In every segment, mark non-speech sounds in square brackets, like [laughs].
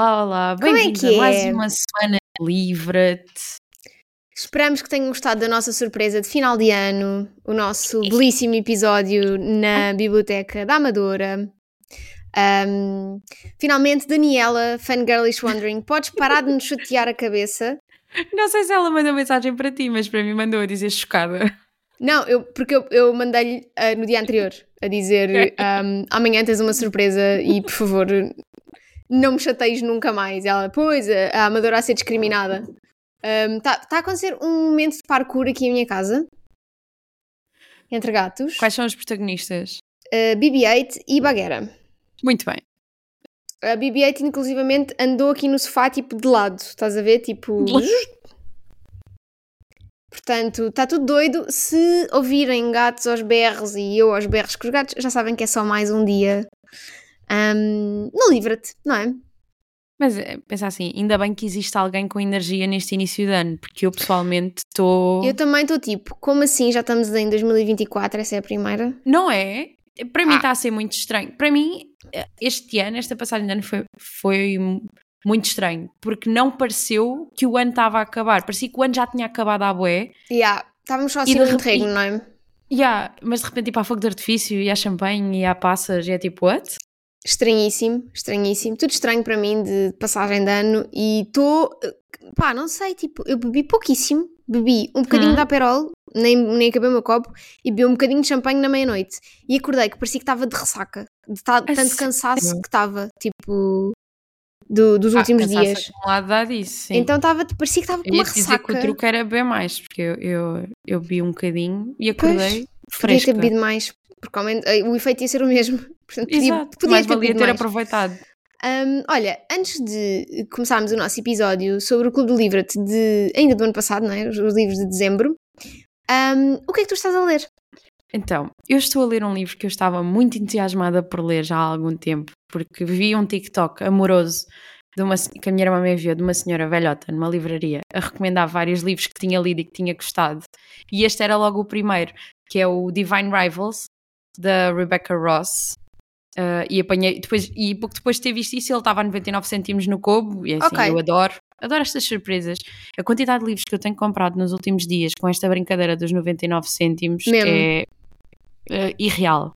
Olá, olá! É Bem-vindos que a mais é? uma semana livre-te. Esperamos que tenham gostado da nossa surpresa de final de ano, o nosso belíssimo episódio na [laughs] Biblioteca da Amadora. Ahm, finalmente, Daniela, Fangirlish Wondering, podes parar de nos chatear a cabeça? Não sei se ela mandou mensagem para ti, mas para mim mandou a dizer chocada. Não, eu, porque eu, eu mandei-lhe ah, no dia anterior a dizer ahm, amanhã tens uma surpresa e por favor não me chateis nunca mais. Ela, pois, a Amadora a ser discriminada. Está tá a acontecer um momento de parkour aqui em minha casa entre gatos, Quais são os protagonistas? uh, BB-8 e Baguera. Muito bem. A BB-8 inclusivamente andou aqui no sofá tipo de lado, estás a ver? Tipo... Portanto, está tudo doido. Se ouvirem gatos aos berros e eu aos berros com os gatos, já sabem que é só mais um dia ahm, no Livra-te, não é? Mas eh, pensa assim, ainda bem que existe alguém com energia neste início de ano, porque eu pessoalmente estou. Eu também estou tipo, como assim já estamos em 2024? Essa é a primeira? Não é? Para mim Ah. está a ser muito estranho. Para mim, eh, este ano, esta passagem de ano foi, foi mu- muito estranho, porque não pareceu que o ano estava a acabar. Parecia que o ano já tinha acabado à bué. Yeah, estávamos só assim de no interregno, não é? Yeah, mas de repente, tipo, há fogo de artifício e há champanhe e há passas e é tipo, what? Estranhíssimo, estranhíssimo. Tudo estranho para mim de passagem de ano e estou. Pá, não sei, tipo, eu bebi pouquíssimo. Bebi um bocadinho Hum. de Aperol, nem, nem acabei o meu copo, e bebi um bocadinho de champanhe na meia-noite. E acordei que parecia que estava de ressaca. De ta- tanto cansaço que estava, tipo, do- dos últimos ah, cansaço dias. acumulado disso, sim. Então estava, parecia que estava com uma dizer que ressaca. o truque era beber mais, porque eu, eu, eu bebi um bocadinho e acordei Podia ter fresca. bebido mais, porque eh, o efeito ia ser o mesmo. [laughs] Portanto, podia, Exato, podia mais ter valia ter mais. aproveitado. Hum, olha, antes de começarmos o nosso episódio sobre o Clube do Livret de ainda do ano passado, não é? Os, os livros de dezembro, hum, o que é que tu estás a ler? Então, eu estou a ler um livro que eu estava muito entusiasmada por ler já há algum tempo, porque vi um TikTok amoroso de uma, que a minha irmã me enviou de uma senhora velhota numa livraria a recomendar vários livros que tinha lido e que tinha gostado. E este era logo o primeiro, que é o Divine Rivals, da Rebecca Ross. Ah, e apanhei, depois, e pouco depois de ter visto isso, ele estava a 99 cêntimos no Kobo, e assim, Ok. eu adoro, adoro estas surpresas. A quantidade de livros que eu tenho comprado nos últimos dias com esta brincadeira dos 99 cêntimos é eh, irreal.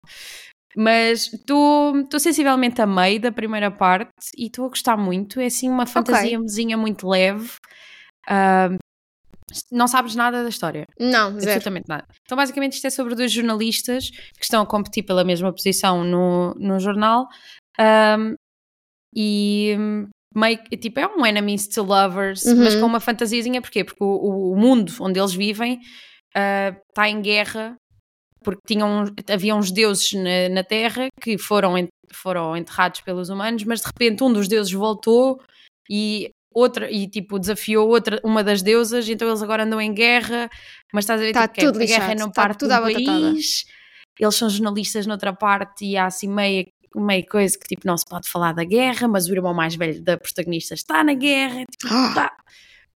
Mas estou sensivelmente a meio da primeira parte e estou a gostar muito. É assim uma fantasiazinha muito leve. Ah, não sabes nada da história. Não, zero. Absolutamente nada. Então, basicamente, isto é sobre dois jornalistas que estão a competir pela mesma posição no, no jornal ahm, e hum, meio tipo, é um enemies to lovers, Uhum. mas com uma fantasiazinha, porquê? Porque o, o mundo onde eles vivem está em guerra porque tinham, havia uns deuses na, na Terra que foram, foram enterrados pelos humanos, mas de repente um dos deuses voltou e outra e tipo desafiou outra uma das deusas, então eles agora andam em guerra, mas estás a ver Tá tipo, que tudo a guerra não tá parte tudo do país. Eles são jornalistas noutra parte e há assim meio meio coisa que tipo não se pode falar da guerra, mas o irmão mais velho da protagonista está na guerra, tipo, Ah, tá.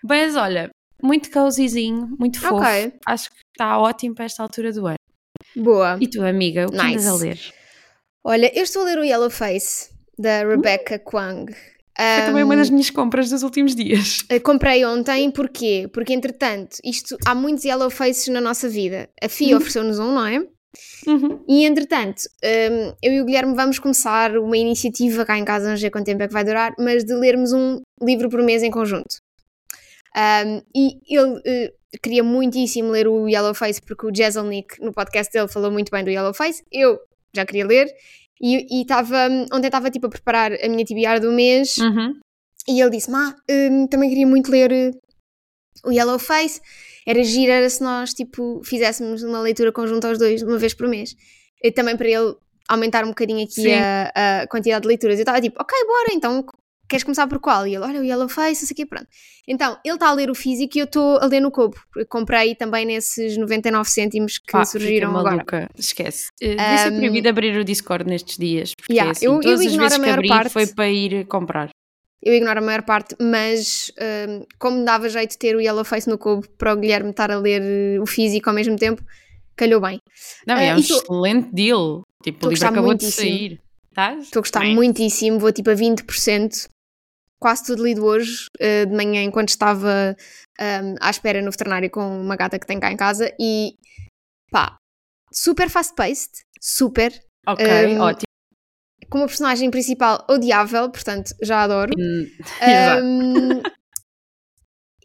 Mas olha, muito cozyzinho, muito fofo. Ok. Acho que está ótimo para esta altura do ano. boa. E tu, amiga, o que andas a Nice. ler? Olha, eu estou a ler o Yellow Face, da Rebecca Kwang. Foi também uma das minhas compras dos últimos dias. [laughs] Comprei ontem, porquê? Porque entretanto, isto, há muitos yellow faces na nossa vida. A FIA Uhum. ofereceu-nos um, não é? Uhum. E entretanto, hum, eu e o Guilherme vamos começar uma iniciativa cá em casa, não sei quanto tempo é que vai durar, mas de lermos um livro por mês em conjunto. Hum, e ele eh, queria muitíssimo ler o Yellow Face porque o Jezelnik no podcast dele falou muito bem do Yellow Face. Eu já queria ler e estava ontem estava tipo a preparar a minha TBR do mês Uhum. e ele disse: Má, hum, também queria muito ler eh, o Yellow Face. Era giro, era se nós tipo, fizéssemos uma leitura conjunta aos dois, uma vez por mês. E também para ele aumentar um bocadinho aqui a, a quantidade de leituras. Eu estava tipo: Ok, bora, então queres começar por qual? E ele: Olha, o Yellow Face, não sei o quê, pronto. Então, ele está a ler o físico e eu estou a ler no Kobo. porque Comprei também nesses 99 cêntimos que Pá, surgiram fiquei agora. maluca. Esquece. Uh, ser Um, proibido abrir o Discord nestes dias. Porque Yeah, assim, eu- eu todas as ignoro vezes que abri parte. foi para ir comprar. Eu ignoro a maior parte, mas como dava jeito de ter o Yellow Face no cubo para o Guilherme estar a ler eh, o físico ao mesmo tempo, calhou bem. Não, Ah, é um tô- excelente deal. Tipo, o livro acabou de muitíssimo. sair. Estás? Estou a gostar Bem. muitíssimo, vou tipo a 20%. Quase tudo lido hoje, eh, de manhã, enquanto estava ehm, à espera no veterinário com uma gata que tem cá em casa. E pá, super fast-paced, super. Ok, Um, ótimo. Com uma personagem principal odiável, portanto já adoro. Hum. [laughs] Um,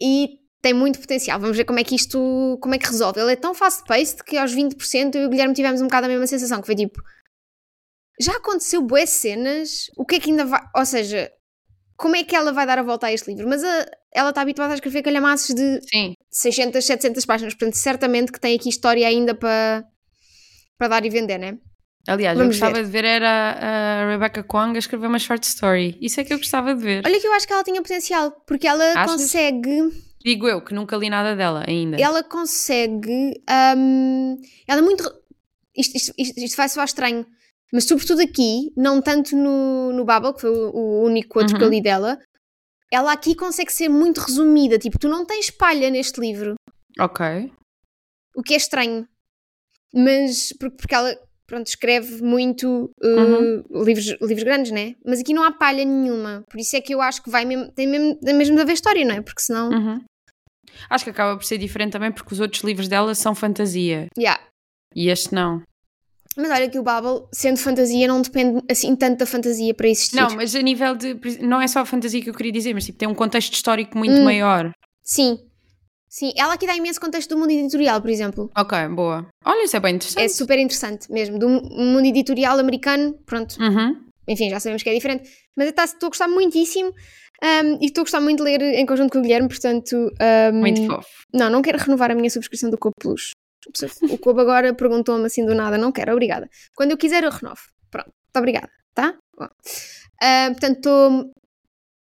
e tem muito potencial. Vamos ver como é que isto, como é que resolve. Ele é tão fast-paced que aos 20% eu e o Guilherme tivemos um bocado a mesma sensação, que foi tipo, já aconteceu boas cenas, o que é que ainda vai, ou seja, como é que ela vai dar a volta a este livro? Mas a- ela está habituada a escrever calhamaços de Sim, 600, 700 páginas, portanto certamente que tem aqui história ainda para para dar e vender, né? aliás, Vamos eu gostava de ver era a Rebecca Kwong a escrever uma short story. Isso é que eu gostava de ver. Olha que eu acho que ela tinha potencial, porque ela Achas? consegue Digo eu, que nunca li nada dela ainda. ela consegue. hum, ela é muito. Isto, isto, isto, isto vai soar estranho, mas sobretudo aqui, não tanto no, no Babel, que foi o, o único outro que eu Uhum. li dela, ela aqui consegue ser muito resumida. Tipo, tu não tens palha neste livro, Ok. o que é estranho. Mas. Porque, porque ela. Pronto, escreve muito uh, Uhum. livros, livros grandes, né? Mas aqui não há palha nenhuma. Por isso é que eu acho que vai mesmo, tem mesmo, tem mesmo de haver história, não é? Porque senão. Uhum. Acho que acaba por ser diferente também porque os outros livros dela são fantasia Yeah. e este não. Mas olha que o Babel, sendo fantasia, não depende assim tanto da fantasia para existir. Não, mas a nível de. Não é só a fantasia que eu queria dizer, mas tipo, tem um contexto histórico muito Hum. maior. Sim. Sim, ela aqui dá imenso contexto do mundo editorial, por exemplo. Ok, boa. Olha, isso é bem É interessante. super interessante mesmo. Do mundo editorial americano, pronto. Uhum. Enfim, já sabemos que é diferente. Mas tá- estou a gostar muitíssimo. um, e estou a gostar muito de ler em conjunto com o Guilherme, portanto. um, Muito fofo. Não, não quero renovar a minha subscrição do Cobo Plus. O Cobo agora perguntou-me assim do nada, não quero, obrigada. Quando eu quiser eu renovo. Pronto, muito obrigada, tá? Ah, portanto, estou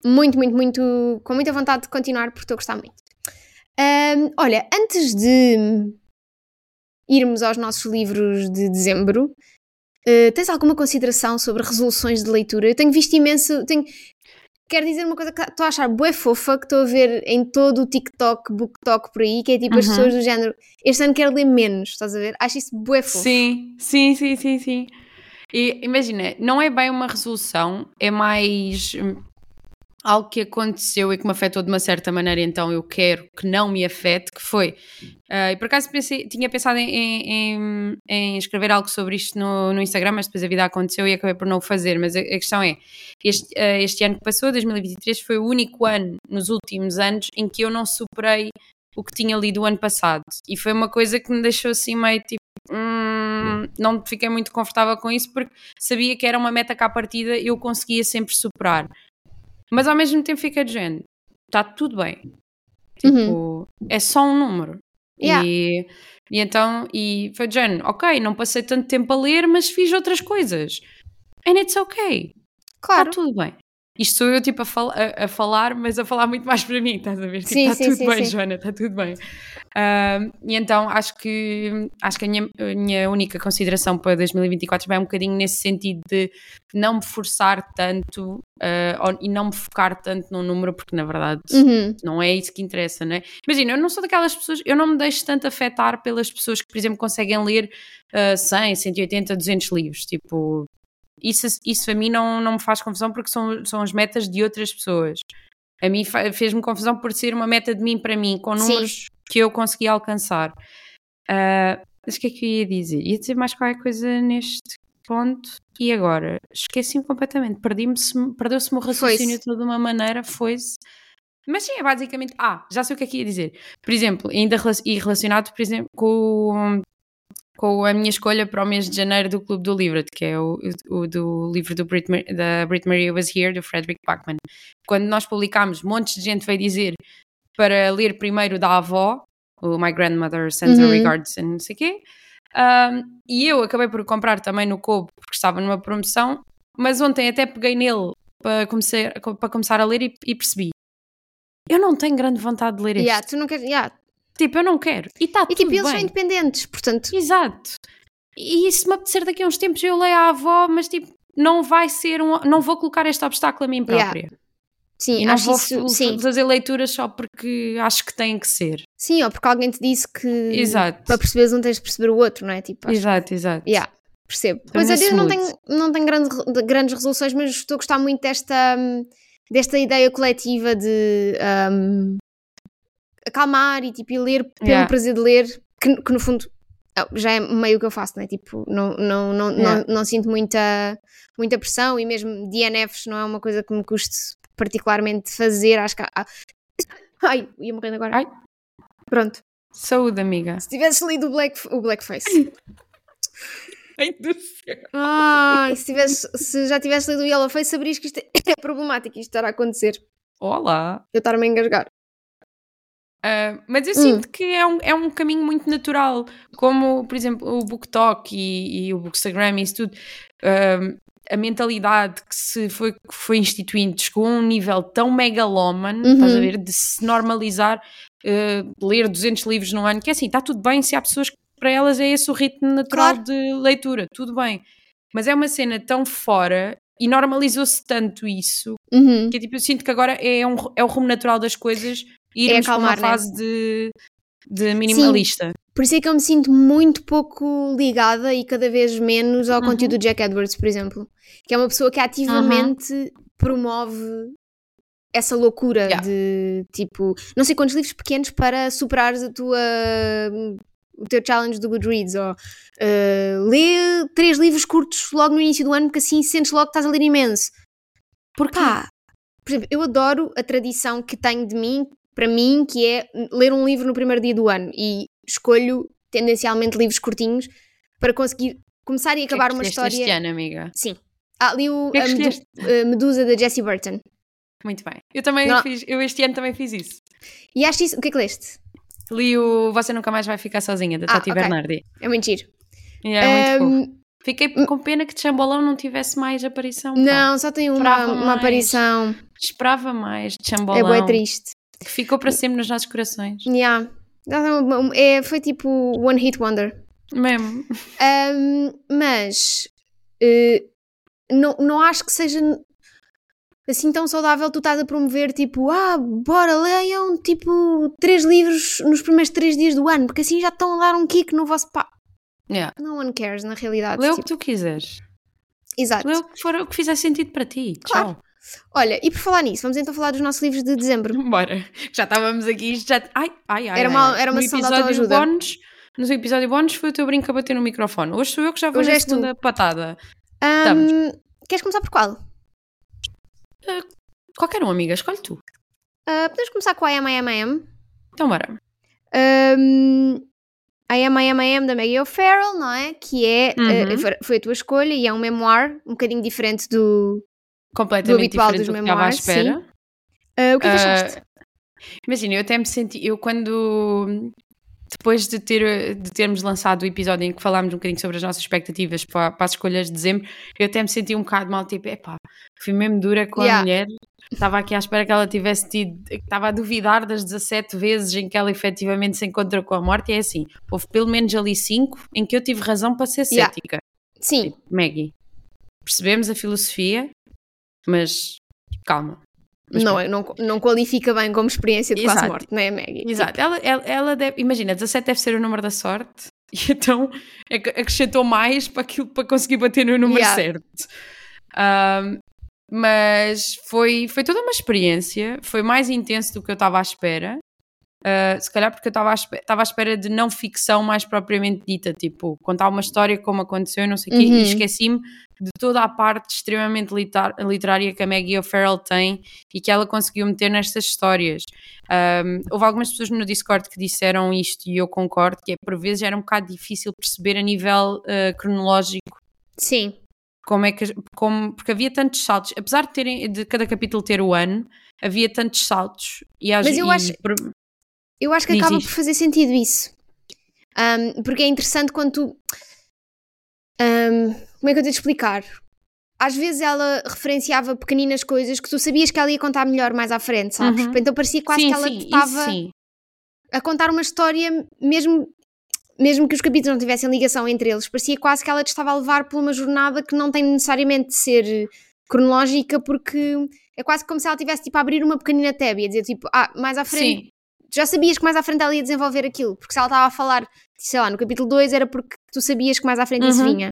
muito, muito, muito, com muita vontade de continuar porque estou a gostar muito. Ahm, olha, antes de irmos aos nossos livros de dezembro, ah, tens alguma consideração sobre resoluções de leitura? Eu tenho visto imenso, tenho, quero dizer uma coisa que estou a achar bué fofa, que estou a ver em todo o TikTok, BookTok por aí, que é tipo as Uhum. pessoas do género, este ano quero ler menos, estás a ver? Acho isso bué fofo. Sim, sim, sim, sim, sim. E imagina, não é bem uma resolução, é mais hum, algo que aconteceu e que me afetou de uma certa maneira, então eu quero que não me afete, que foi. ah, e por acaso pensei, tinha pensado em, em- em escrever algo sobre isto no, no Instagram, mas depois a vida aconteceu e acabei por não o fazer. Mas a, a questão é: este, ah, este ano que passou, 2023, foi o único ano nos últimos anos em que eu não superei o que tinha lido o ano passado. E foi uma coisa que me deixou assim meio tipo. hum, não fiquei muito confortável com isso porque sabia que era uma meta que à partida eu conseguia sempre superar. Mas ao mesmo tempo fiquei de género, está tudo bem. Tipo, é só um número. Yeah. E, e então, e foi de género, ok, não passei tanto tempo a ler, mas fiz outras coisas. And it's okay. Claro. Está tudo bem. Isto sou eu tipo a, fal- a- a falar, mas a falar muito mais para mim, estás a ver? Tipo, está tudo sim, bem, sim. Joana, está tudo bem. Ahm, e então acho que acho que a minha, a minha única consideração para 2024 vai um bocadinho nesse sentido de não me forçar tanto ou- e não me focar tanto num número, porque na verdade Uhum. não é isso que interessa, não é? Imagina, eu não sou daquelas pessoas, eu não me deixo tanto afetar pelas pessoas que, por exemplo, conseguem ler ah, 100, 180, 200 livros. Tipo, isso, isso a mim não, não me faz confusão porque são, são as metas de outras pessoas. A mim fez-me confusão por ser uma meta de mim para mim, com Sim. números que eu consegui alcançar. Ah, mas o que é que eu ia dizer? Ia dizer mais qualquer coisa neste ponto e agora? Esqueci-me completamente. Perdi-me, perdeu-se-me o raciocínio de uma maneira, foi-se. Mas sim, é basicamente. Ah, já sei o que é que ia dizer. Por exemplo, ainda e relacionado, por exemplo, com, com a minha escolha para o mês de janeiro do Clube do Livro, que é o, o do livro do Brit, da Brit Maria Was Here, do Frederick Bachman. Quando nós publicámos, montes de gente veio dizer para ler primeiro da avó, o My Grandmother Sends her Uhum. Regards e não sei o quê. Um, e eu acabei por comprar também no Kobo, porque estava numa promoção, mas ontem até peguei nele para começar, para começar a ler e, e percebi. Eu não tenho grande vontade de ler este. Yeah, tu queres. Yeah. Tipo, eu não quero. E está E tudo tipo, eles são bem. independentes, portanto. Exato. E se me apetecer daqui a uns tempos eu leio à avó, mas tipo, não vai ser um. Não vou colocar este obstáculo a mim Yeah. própria. Sim, E não acho vou isso. Sim. fazer leituras só porque acho que tem que ser. sim, ou porque alguém te disse que. Exato. Para perceberes um tens de perceber o outro, não é? Tipo, Exato, exato. Yeah. Percebo. Pois nesse eu não tenho, não tenho grande, grandes resoluções, mas estou a gostar muito desta, hum, desta ideia coletiva de hum, acalmar e tipo, e ler pelo Yeah. prazer de ler, que, que no fundo ah, já é meio o que eu faço, não é? Tipo, não, não, não, Yeah. não, não sinto muita, muita pressão e mesmo DNFs não é uma coisa que me custe particularmente fazer. Acho que. há- Ai, ia morrendo agora. Ai. Pronto. Saúde, amiga. Se tivesse lido o, Black, o Blackface. [laughs] Ai do céu. Ai, se, tivesse, se já tivesse lido o Yellowface, saberias que isto é problemático, isto estar a acontecer. Olá. Eu estar-me a engasgar. Ah, mas eu Hum. sinto que é um, é um caminho muito natural, como, por exemplo, o BookTok e, e o Bookstagram e isso tudo. Ah, a mentalidade que se foi, que foi instituindo chegou a um nível tão megalómano, Uhum. estás a ver, de se normalizar ah, ler 200 livros num ano, que é assim, está tudo bem se há pessoas que para elas é esse o ritmo natural Claro. de leitura, tudo bem. Mas é uma cena tão fora e normalizou-se tanto isso Uhum. que é tipo, eu sinto que agora é, um, é o rumo natural das coisas e irmos para uma acalmar, né? fase de, de minimalista. Por isso é que eu me sinto muito pouco ligada e cada vez menos ao Uhum. conteúdo do Jack Edwards, por exemplo. Que é uma pessoa que ativamente promove essa loucura Yeah. de tipo, não sei quantos livros pequenos para superares a tua o teu challenge do Goodreads ou eh, lê três livros curtos logo no início do ano porque assim sentes logo que estás a ler imenso. Porquê? Pá, por exemplo, eu adoro a tradição que tenho de mim, para mim, que é ler um livro no primeiro dia do ano e escolho tendencialmente livros curtinhos para conseguir começar e é acabar uma escolheste história. Este ano, amiga. Sim. Ah, li o, é a que Medu- escolheste? a Medusa da Jessie Burton. Muito bem. Eu também Não. fiz, eu este ano também fiz isso. E acho isso. O que é que leste? Li o Você Nunca Mais Vai Ficar Sozinha, da Ah, Tati ok. Bernardi. É muito giro. É muito fofo. Fiquei com pena que de Chambolão não tivesse mais aparição. pá. não, só tem uma, uma aparição. Esperava mais de É Chambolão. bué triste. Que ficou para sempre nos nossos corações. Yeah. É, foi tipo One Hit Wonder. Mesmo. Ahm, mas eh, não, não acho que seja assim tão saudável tu estás a promover tipo, ah, bora, leiam tipo três livros nos primeiros três dias do ano, porque assim já estão a dar um kick no vosso pá. Yeah. No one cares, na realidade. Lê o tipo, que tu quiseres. Exato. Lê o que, for, o que fizer sentido para ti. Claro. Tchau. Olha, e por falar nisso, vamos então falar dos nossos livros de dezembro. [laughs] Bora. Já estávamos aqui. Já... Ai, ai, ai. Era uma- era uma sessão de autoajuda. bónus, No episódio bónus foi o teu brinco a bater no microfone. Hoje sou eu que já vou Hoje na és tu. segunda patada. Ahm, queres começar por qual? Qualquer um, amiga. Escolhe tu. Ah, podemos começar com a I Am, I Am, I Am. Então, bora. Um, I Am, I Am, I Am da Maggie O'Farrell, não é? Que é, Uhum. foi- foi a tua escolha e é um memoir um bocadinho diferente do... Completamente habitual diferente do que estava à espera. Ah, o que é que Ah, achaste? Imagina, eu até me senti, eu quando depois de, ter, de termos lançado o episódio em que falámos um bocadinho sobre as nossas expectativas para, para as escolhas de dezembro, eu até me senti um bocado mal, tipo, epá, fui mesmo dura com Yeah. a mulher, estava aqui à espera que ela tivesse tido, estava a duvidar das 17 vezes em que ela efetivamente se encontrou com a morte, e é assim, houve pelo menos ali 5 em que eu tive razão para ser Yeah. cética. Sim, Tipo, Maggie, percebemos a filosofia, mas calma. Mas não, é- não, não qualifica bem como experiência de quase morte, não é, Maggie? Exato, ela, ela, ela deve, imagina, 17 deve ser o número da sorte, [laughs] e então ac- acrescentou mais para aquilo para conseguir bater no número Yeah. certo. Ahm, mas foi, foi toda uma experiência, foi mais intenso do que eu estava à espera. Ah, se calhar porque eu estava à, espe- estava à espera de não ficção mais propriamente dita, tipo, contar uma história como aconteceu e não sei o quê, Uhum. e esqueci-me de toda a parte extremamente liter- literária que a Maggie O'Farrell tem e que ela conseguiu meter nestas histórias. Um, houve algumas pessoas no Discord que disseram isto e eu concordo, que é por vezes era um bocado difícil perceber a nível uh, cronológico Sim, como é que como, porque havia tantos saltos, apesar de terem de cada capítulo ter o ano, havia tantos saltos e às- Mas eu e acho- eu acho que acaba diz. por fazer sentido isso. Ahm, porque é interessante quando tu... ahm, como é que eu tenho de explicar? Às vezes ela referenciava pequeninas coisas que tu sabias que ela ia contar melhor mais à frente, sabes? Uhum. Então parecia quase sim, que ela sim, isso estava a contar uma história, mesmo, mesmo que os capítulos não tivessem ligação entre eles, parecia quase que ela te estava a levar por uma jornada que não tem necessariamente de ser cronológica, porque é quase como se ela tivesse tipo a abrir uma pequenina tab e a dizer tipo, ah, mais à frente, Sim, já sabias que mais à frente ela ia desenvolver aquilo, porque se ela estava a falar, sei lá, no capítulo 2 era porque tu sabias que mais à frente isso Uhum. vinha.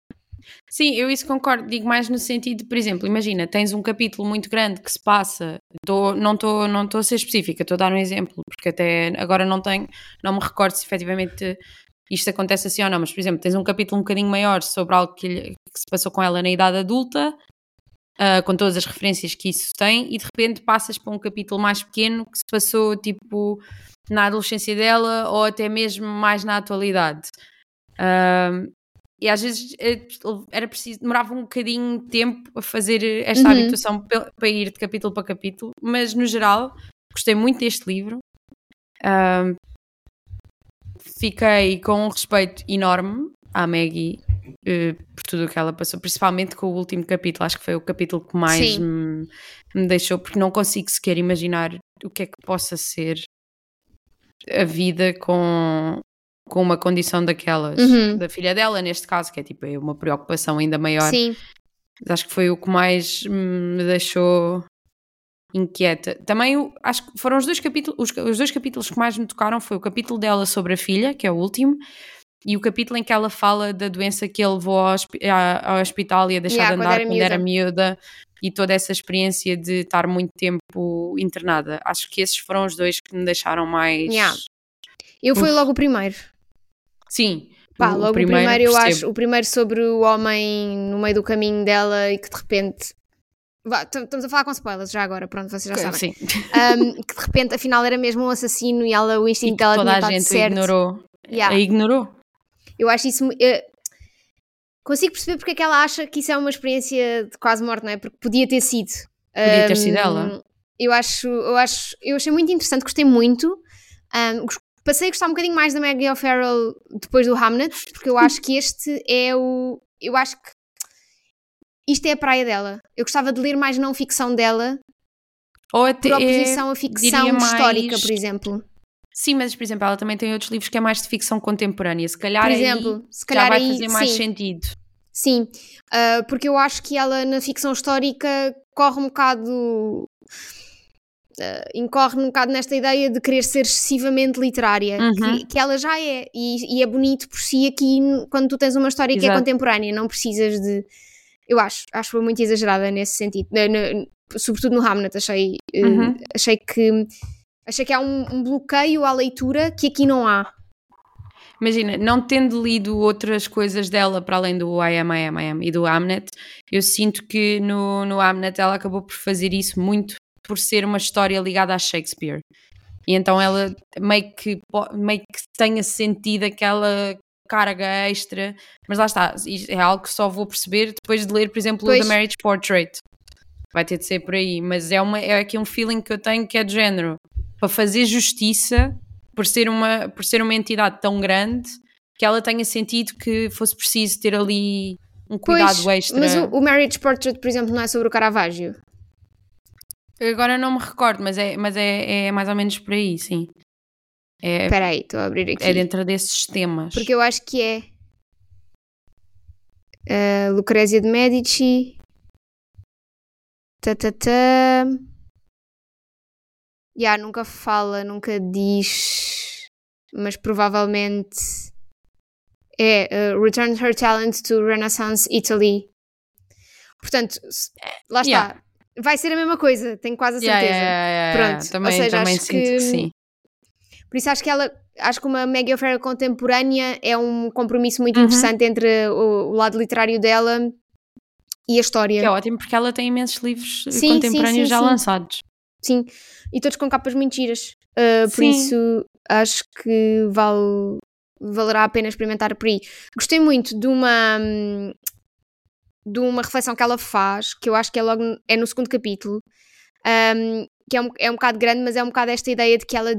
Sim, eu isso concordo. Digo mais no sentido, por exemplo, imagina, tens um capítulo muito grande que se passa. Tô, não estou não tô a ser específica, estou a dar um exemplo, porque até agora não tenho, não me recordo se efetivamente isto acontece assim ou não, mas por exemplo, tens um capítulo um bocadinho maior sobre algo que, que se passou com ela na idade adulta, uh, com todas as referências que isso tem, e de repente passas para um capítulo mais pequeno que se passou tipo na adolescência dela ou até mesmo mais na atualidade. Uh, e às vezes eh, era preciso, demorava um bocadinho de tempo a fazer esta uhum. habituação para ir de capítulo para capítulo, mas no geral gostei muito deste livro. Uh, fiquei com um respeito enorme à Maggie uh, por tudo o que ela passou, principalmente com o último capítulo. Acho que foi o capítulo que mais me, me, deixou, porque não consigo sequer imaginar o que é que possa ser a vida com, com uma condição daquelas, uhum. da filha dela, neste caso, que é tipo é uma preocupação ainda maior. Sim. Acho que foi o que mais me deixou inquieta. Também acho que foram os dois capítulos, os, os, dois capítulos que mais me tocaram foi o capítulo dela sobre a filha, que é o último, e o capítulo em que ela fala da doença que ele levou ao, ao hospital e a deixar yeah, de andar quando era, miúda e toda essa experiência de estar muito tempo internada. Acho que esses foram os dois que me deixaram mais. Yeah. Eu fui logo o primeiro. Sim. Pá, logo o primeiro, o primeiro eu acho, o primeiro sobre o homem no meio do caminho dela e que de repente Estamos a falar com spoilers já agora, pronto, vocês já sabem. Um, que de repente, afinal, era mesmo um assassino e ela, o instinto dela toda tinha a gente certo. ignorou. Yeah. A ignorou. Eu acho isso. Eu consigo perceber porque é que ela acha que isso é uma experiência de quase morte, não é? Porque podia ter sido. Podia um, ter sido ela. Eu acho, eu acho, eu achei muito interessante, gostei muito. Um, passei a gostar um bocadinho mais da Maggie O'Farrell depois do Hamnet, porque eu acho que este é o. Eu acho que isto é a praia dela. Eu gostava de ler mais não ficção dela. Ou até, por oposição à ficção histórica, mais... por exemplo. Sim, mas por exemplo, ela também tem outros livros que é mais de ficção contemporânea. Se calhar, por exemplo, se calhar já vai aí, fazer mais sim. sentido. Sim, uh, porque eu acho que ela na ficção histórica corre um bocado. Uh, incorre um bocado nesta ideia de querer ser excessivamente literária, uhum. que, que, ela já é, e, e, é bonito por si aqui quando tu tens uma história Exato. que é contemporânea, não precisas de eu acho, acho que foi muito exagerada nesse sentido, sobretudo no Hamnet, achei, eh, uhum. uh, achei que achei que há um, um, bloqueio à leitura que aqui não há. Imagina, não tendo lido outras coisas dela para além do I Am, I Am, I Am e do Hamnet, eu sinto que no, no Hamnet ela acabou por fazer isso muito por ser uma história ligada a Shakespeare. E então ela meio que, meio que tenha sentido aquela carga extra, mas lá está, é algo que só vou perceber depois de ler, por exemplo, pois. o The Marriage Portrait. Vai ter de ser por aí, mas é, uma, é aqui um feeling que eu tenho que é de género para fazer justiça por ser uma, por ser uma entidade tão grande que ela tenha sentido que fosse preciso ter ali um cuidado pois, extra. Mas o, o, Marriage Portrait, por exemplo, não é sobre o Caravaggio? Agora não me recordo, mas é, mas é, é mais ou menos por aí, sim. É, Espera aí, estou a abrir aqui. É dentro desses temas. Porque eu acho que é uh, Lucrezia de Medici. Tatatá. Já, yeah, nunca fala, nunca diz, mas provavelmente é uh, Return Her Talent to Renaissance Italy. Portanto, lá está. Yeah. Vai ser a mesma coisa, tenho quase a certeza. Yeah, Pronto, também, ou seja, também acho que, que sim. Por isso acho que ela, acho que uma Maggie O'Farrell contemporânea é um compromisso muito uhum. interessante entre o, o, lado literário dela e a história. Que é ótimo porque ela tem imensos livros sim, contemporâneos sim, sim, já lançados. Sim, e todos com capas muito giras. Uh, por isso acho que vale, valerá a pena experimentar por aí. Gostei muito de uma de uma reflexão que ela faz, que eu acho que é logo é no segundo capítulo, um, que é um, é um bocado grande, mas é um bocado esta ideia de que ela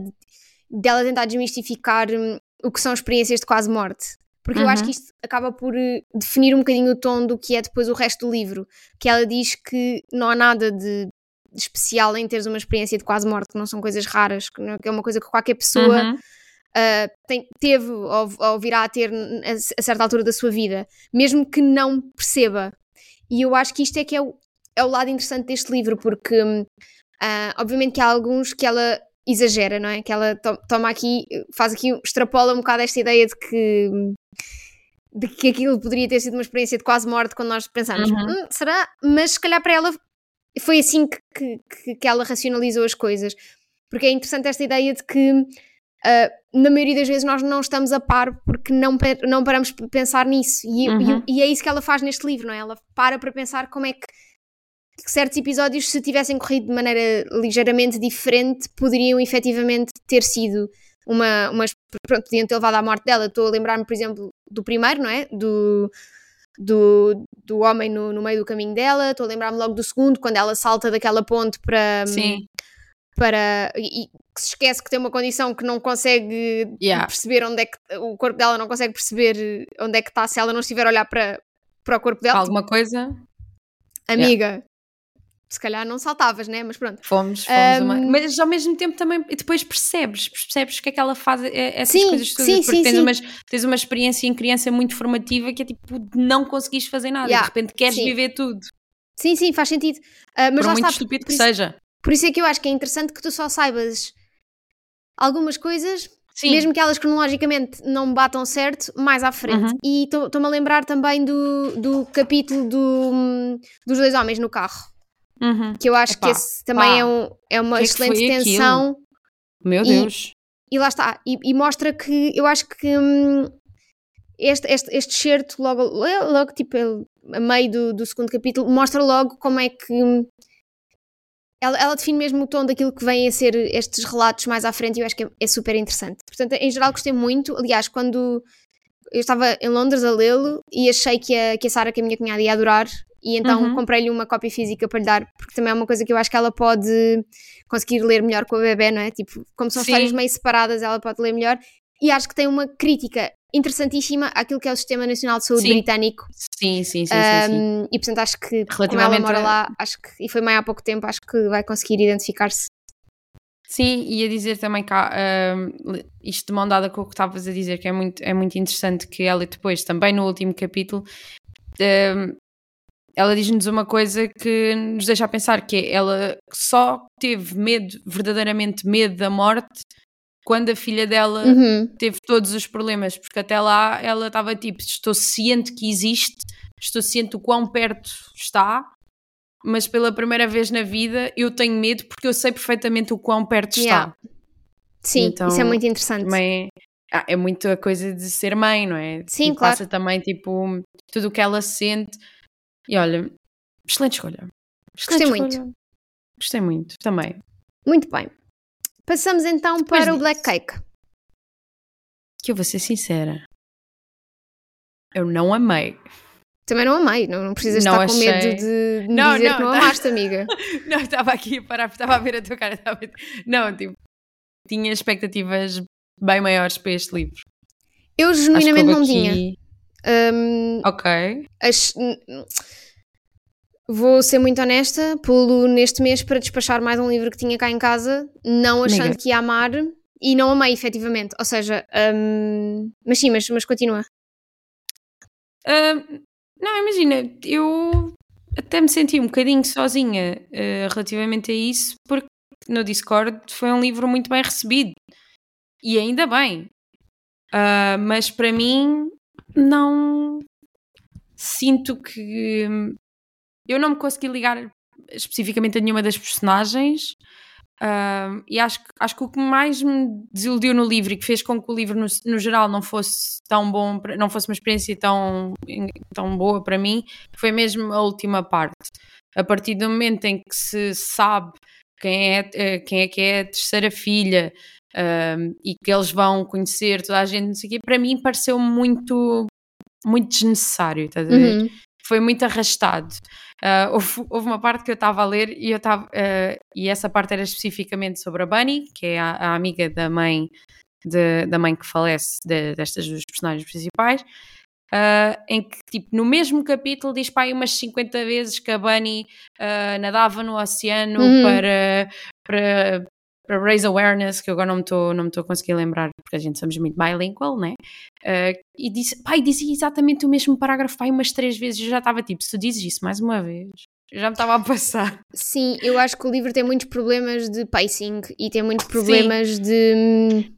dela tentar desmistificar hum, o que são experiências de quase morte. Porque uhum. eu acho que uhum. isto acaba por eh, definir um bocadinho o tom do que é depois o resto do livro. Que ela diz que não há nada de especial em teres uma experiência de quase morte, que não são coisas raras, que é uma coisa que qualquer pessoa uhum. Uh, tem, teve ou, ou, virá a ter a, certa altura da sua vida, mesmo que não perceba. E eu acho que isto é que é o, é o lado interessante deste livro, porque uh, obviamente que há alguns que ela exagera, não é? Que ela to toma aqui, faz aqui, extrapola um bocado esta ideia de que de que aquilo poderia ter sido uma experiência de quase morte quando nós pensamos, Uhum. "Hum, será? Mas se calhar para ela foi assim que, que, que- que ela racionalizou as coisas. Porque é interessante esta ideia de que ah, na maioria das vezes nós não estamos a par porque não, não paramos para pensar nisso. E, Uhum. e- e é isso que ela faz neste livro, não é? Ela para para pensar como é que que certos episódios, se tivessem corrido de maneira ligeiramente diferente, poderiam efetivamente ter sido uma. uma pronto, podiam ter levado à morte dela. Estou a lembrar-me, por exemplo, do primeiro, não é? Do, do, do homem no, no meio do caminho dela. Estou a lembrar-me logo do segundo, quando ela salta daquela ponte para. Sim, para e, e que se esquece que tem uma condição que não consegue Yeah. perceber onde é que. O corpo dela não consegue perceber onde é que está se ela não estiver a olhar para, para o corpo dela. alguma coisa, Amiga, se calhar não saltavas, né? Mas pronto. fomos, fomos uma... Um, Mas ao mesmo tempo também, e depois percebes, percebes o que é que ela faz, é- essas Sim, coisas todas, sim, porque sim, tens, sim. Umas, tens uma experiência em criança muito formativa que é tipo, não conseguires fazer nada, Yeah, de repente queres viver tudo, Sim, sim, faz sentido. Ah, mas por lá muito está. estúpido que seja. Por isso é que eu acho que é interessante que tu só saibas algumas coisas, Sim, mesmo que elas cronologicamente não batam certo, mais à frente. Uhum. E estou-me a lembrar também do, do capítulo do, dos dois homens no carro, Uhum. que eu acho Epá, que esse também pá, é, um, é uma que é que excelente aquilo? tensão. meu E- Deus. E lá está, e, e mostra que eu acho que hum, este, este, este certo, logo, logo tipo, a meio do, do segundo capítulo, mostra logo como é que hum, ela, ela define mesmo o tom daquilo que vêm a ser estes relatos mais à frente e eu acho que é, é super interessante. Portanto, em geral gostei muito. Aliás, quando eu estava em Londres a lê-lo e achei que a, que a Sara, que a minha cunhada, ia adorar. E então Uhum. comprei-lhe uma cópia física para lhe dar, porque também é uma coisa que eu acho que ela pode conseguir ler melhor com a bebê, não é? Tipo, como são Sim. histórias meio separadas, ela pode ler melhor. E acho que tem uma crítica interessantíssima àquilo que é o Sistema Nacional de Saúde Sim. britânico. Sim, sim, sim, sim, sim. Um, e portanto acho que como ela Relativamente mora lá, acho que, e foi mãe há pouco tempo, acho que vai conseguir identificar-se. Sim, ia dizer também cá, ahm, isto de mão dada com o que estavas a dizer, que é muito, é muito interessante que ela depois, também no último capítulo, ahm, ela diz-nos uma coisa que nos deixa a pensar, que é, ela só teve medo, verdadeiramente medo da morte, quando a filha dela Uhum. teve todos os problemas, porque até lá ela estava tipo, estou ciente que existe, estou ciente do quão perto está, mas pela primeira vez na vida eu tenho medo porque eu sei perfeitamente o quão perto Yeah. está. Sim, Então, isso é muito interessante. Também ah, é muito a coisa de ser mãe, não é? Sim, e claro. passa também tipo tudo o que ela sente. E olha, excelente escolha. Gostei Excelente muito. escolha. Gostei muito também. Muito bem. Passamos então para o disso. Black Cake. Que eu vou ser sincera. Eu não amei. Também não amei, não, não precisas Não estar com achei. medo de me Não, dizer não, que não tá. amaste, amiga. [laughs] Não, estava aqui a parar, estava a ver a tua cara. estava Não, tipo, tinha expectativas bem maiores para este livro. Eu genuinamente não tinha. aqui- Hum, Ok. ach- n- Vou ser muito honesta, pulo neste mês para despachar mais um livro que tinha cá em casa, não achando que ia amar e não amei efetivamente. Ou seja, hum, mas sim, mas, mas continua. Ah, não, imagina, eu até me senti um bocadinho sozinha ah, relativamente a isso, porque no Discord foi um livro muito bem recebido. E ainda bem. Ah, mas para mim, não sinto que. Eu não me consegui ligar especificamente a nenhuma das personagens. ah, e acho, acho que o que mais me desiludiu no livro e que fez com que o livro, no, no geral, não fosse tão bom, não fosse uma experiência tão, tão boa para mim, foi mesmo a última parte. A partir do momento em que se sabe quem é, eh, quem é que é a terceira filha e que eles vão conhecer toda a gente, não sei o quê, para mim pareceu muito, muito desnecessário, estás a ver? Uhum. Foi muito arrastado. Ah, houve, houve uma parte que eu estava a ler e eu estava ah, e essa parte era especificamente sobre a Bunny, que é a, a amiga da mãe de- da mãe que falece de- destas duas personagens principais. ah, em que, tipo, no mesmo capítulo diz aí umas 50 vezes que a Bunny nadava no oceano Uhum. para, para, para raise awareness, que eu agora não me estou não me estou a conseguir lembrar, porque a gente somos muito bilingual, né? Uh, e disse, pai, dizia exatamente o mesmo parágrafo, pai, umas três vezes. Eu já estava tipo, se tu dizes isso mais uma vez, eu já me estava a passar. Sim, eu acho que o livro tem muitos problemas de pacing e tem muitos problemas de. hum,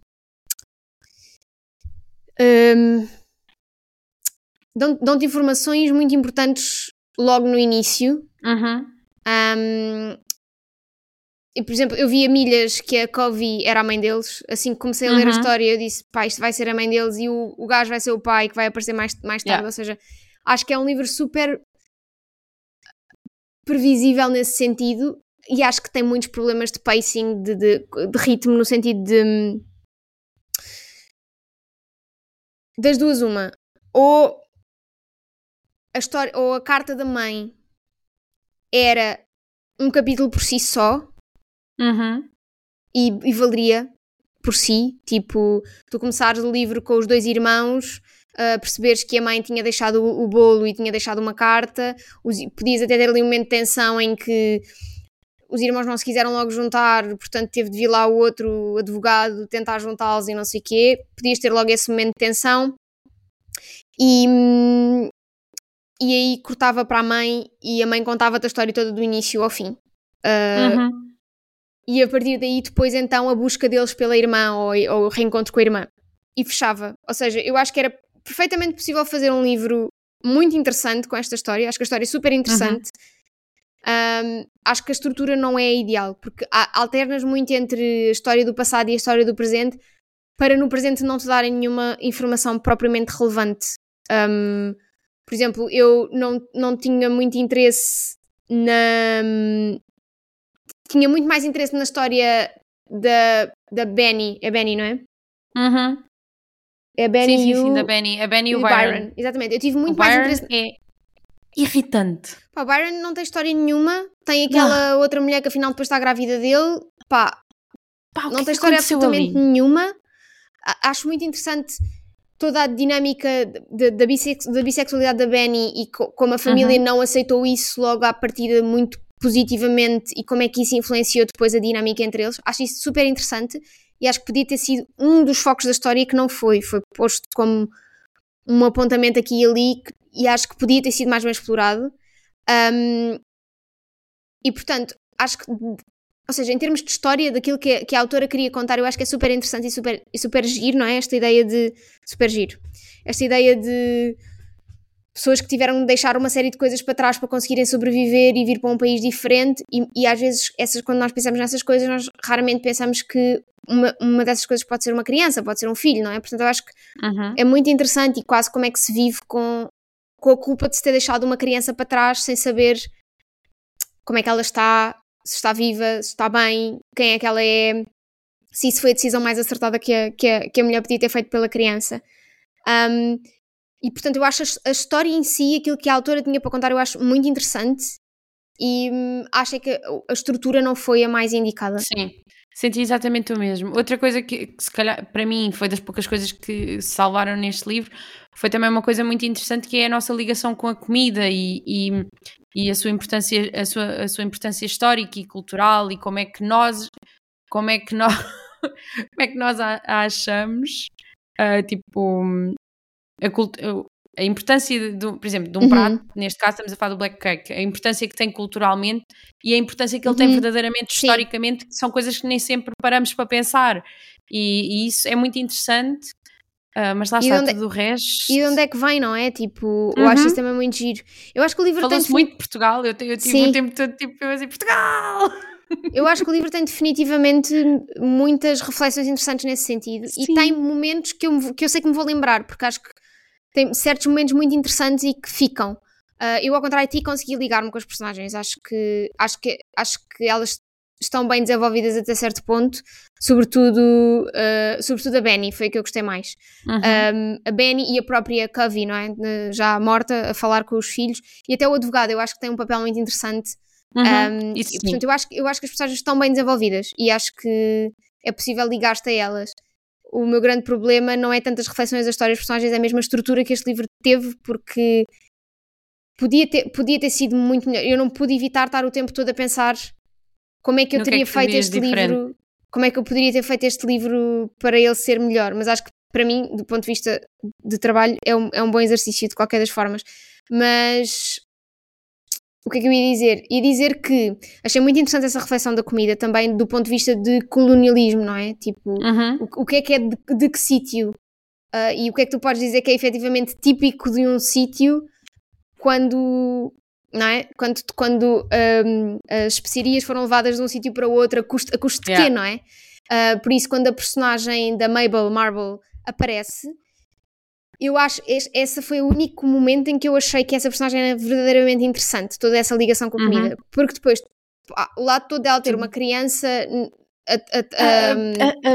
hum, dão- dão-te informações muito importantes logo no início. Uhum. Um, e, por exemplo, eu vi a milhas que a Covey era a mãe deles. Assim que comecei a ler a Uhum. história, eu disse: pá, isto vai ser a mãe deles e o, o gajo vai ser o pai que vai aparecer mais, mais tarde. Yeah. Ou seja, acho que é um livro super previsível nesse sentido e acho que tem muitos problemas de pacing, de, de, de ritmo, no sentido de. Das duas, uma. Ou a história, ou a carta da mãe era um capítulo por si só Uhum. e, e valeria por si. Tipo, tu começares o livro com os dois irmãos, a perceberes que a mãe tinha deixado o, o bolo e tinha deixado uma carta, os- podias até ter ali um momento de tensão em que os irmãos não se quiseram logo juntar, portanto teve de vir lá o outro advogado tentar juntá-los e não sei o quê. Podias ter logo esse momento de tensão. E, e aí cortava para a mãe e a mãe contava-te a história toda do início ao fim. Ah, Uhum. E a partir daí depois então a busca deles pela irmã ou, ou o reencontro com a irmã. E fechava, ou seja, eu acho que era perfeitamente possível fazer um livro muito interessante com esta história, acho que a história é super interessante. Um, acho que a estrutura não é ideal porque alternas muito entre a história do passado e a história do presente para no presente não te darem nenhuma informação propriamente relevante. Um, por exemplo, eu não, não tinha muito interesse na tinha muito mais interesse na história da, da Benny. É Benny, não é? Uhum. É Benny sim, sim, e sim, da Benny. A Benny e o e Byron. Exatamente. Eu tive muito mais Byron interesse. é irritante. Pá, o Byron não tem história nenhuma. Tem aquela outra mulher que afinal depois está grávida dele. Pá, Pá, não tem que história absolutamente ali? nenhuma. Acho muito interessante toda a dinâmica de- da, bissex- da bissexualidade da Benny e co- como a família Uhum. não aceitou isso logo à partida muito positivamente e como é que isso influenciou depois a dinâmica entre eles. Acho isso super interessante e acho que podia ter sido um dos focos da história que não foi. Foi posto como um apontamento aqui e ali e acho que podia ter sido mais bem explorado. Um, e portanto, acho que, ou seja, em termos de história, daquilo que que a autora queria contar, eu acho que é super interessante e super, e super giro, não é? Esta ideia de. Super giro. Esta ideia de pessoas que tiveram de deixar uma série de coisas para trás para conseguirem sobreviver e vir para um país diferente, e, e às vezes, essas, quando nós pensamos nessas coisas, nós raramente pensamos que uma, uma dessas coisas pode ser uma criança, pode ser um filho, não é? Portanto, eu acho que Uhum. é muito interessante e quase como é que se vive com, com a culpa de se ter deixado uma criança para trás sem saber como é que ela está, se está viva, se está bem, quem é que ela é, se isso foi a decisão mais acertada que a, que a, que a mulher podia ter feito pela criança. Um, e portanto, eu acho a, a história em si, aquilo que a autora tinha para contar, eu acho muito interessante e hum, acho é que a, estrutura não foi a mais indicada. Sim, senti exatamente o mesmo. Outra coisa que, que se calhar para mim foi das poucas coisas que salvaram neste livro foi também uma coisa muito interessante que é a nossa ligação com a comida e, e, e a sua importância a sua, a sua importância histórica e cultural e como é que nós como é que nós [laughs] como é que nós a, a achamos ah, tipo a, a importância de, por exemplo de um Uhum. prato neste caso estamos a falar do black cake a importância que tem culturalmente e a importância que ele tem Uhum. verdadeiramente Sim. historicamente que são coisas que nem sempre paramos para pensar e, e isso é muito interessante ah, mas lá E está onde- tudo o resto E de onde é que vem, não é? Tipo, eu Uhum. acho isso também muito giro. Eu acho que o livro tem falou-se muito de Portugal eu, eu tive o tempo todo tipo eu assim Portugal [laughs] Eu acho que o livro tem definitivamente muitas reflexões interessantes nesse sentido Sim. e tem momentos que eu, que eu sei que me vou lembrar, porque acho que tem certos momentos muito interessantes e que ficam. Ah, eu, ao contrário de ti, consegui ligar-me com os personagens. Acho que, acho, que, acho que elas estão bem desenvolvidas até certo ponto, sobretudo, ah, sobretudo a Benny, foi a que eu gostei mais. Uhum. Um, a Benny e a própria Covey, não é? Já morta, a falar com os filhos, e até o advogado, eu acho que tem um papel muito interessante Uhum. um, Isso e, portanto, eu acho, eu acho que as personagens estão bem desenvolvidas e acho que é possível ligar-te a elas. O meu grande problema não é tanto as reflexões da história dos personagens, é mesmo a estrutura que este livro teve, porque podia ter, podia ter sido muito melhor. Eu não pude evitar estar o tempo todo a pensar como é que eu No que é teria que feito fazias este diferente? livro, como é que eu poderia ter feito este livro para ele ser melhor. Mas acho que para mim, do ponto de vista de trabalho, é um, é um bom exercício de qualquer das formas. Mas o que é que eu ia dizer? Ia dizer que achei muito interessante essa reflexão da comida também do ponto de vista de colonialismo, não é? Tipo, Uhum. o, o que é que é de, de que sítio uh, e o que é que tu podes dizer que é efetivamente típico de um sítio quando não é? Quando, quando um, as especiarias foram levadas de um sítio para o outro a custo, a custo de yeah. quê, não é? Uh, por isso, quando a personagem da Mabel Marble aparece, eu acho que esse foi o único momento em que eu achei que essa personagem era verdadeiramente interessante, toda essa ligação com a comida. Uhum. Porque depois, o lado todo dela ter uma criança a, a, a,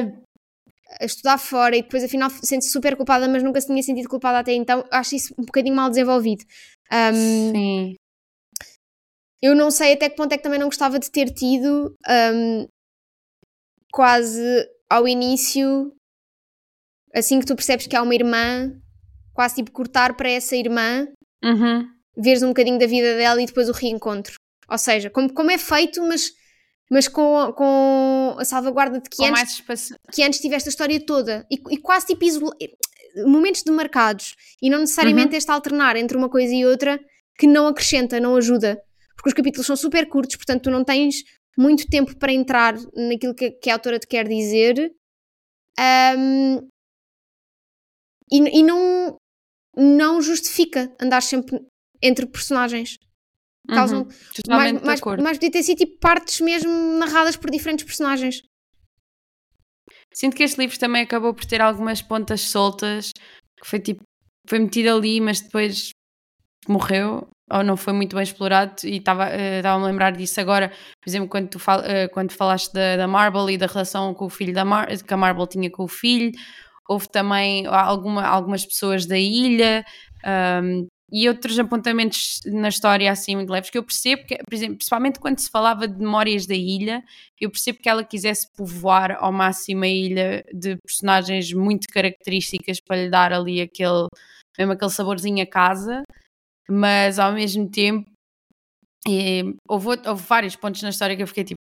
a, estudar fora e depois afinal sente-se super culpada, mas nunca se tinha sentido culpada até então, acho isso um bocadinho mal desenvolvido. Um, Sim. Eu não sei até que ponto é que também não gostava de ter tido um, quase ao início, assim que tu percebes que há uma irmã, quase tipo cortar para essa irmã, uhum. veres um bocadinho da vida dela e depois o reencontro. Ou seja, como, como é feito, mas, mas com, com a salvaguarda de que com antes, que antes tiveste a história toda e, e quase tipo momentos demarcados e não necessariamente uhum. este alternar entre uma coisa e outra que não acrescenta, não ajuda. Porque os capítulos são super curtos, portanto tu não tens muito tempo para entrar naquilo que, que a autora te quer dizer. Um, e, e não, não justifica andar sempre entre personagens. Causam uhum, mais, mais, mais podia ter sido tipo partes mesmo narradas por diferentes personagens. Sinto que este livro também acabou por ter algumas pontas soltas que foi tipo, foi metido ali, mas depois morreu ou não foi muito bem explorado e estava uh, a lembrar disso agora, por exemplo, quando tu fal, uh, quando falaste da, da Marble e da relação com o filho da Mar que a Marble tinha com o filho, houve também alguma, algumas pessoas da ilha um, e outros apontamentos na história assim muito leves que eu percebo que, por exemplo, principalmente quando se falava de memórias da ilha, eu percebo que ela quisesse povoar ao máximo a ilha de personagens muito características para lhe dar ali aquele, mesmo aquele saborzinho a casa mas ao mesmo tempo e, houve, houve vários pontos na história que eu fiquei tipo,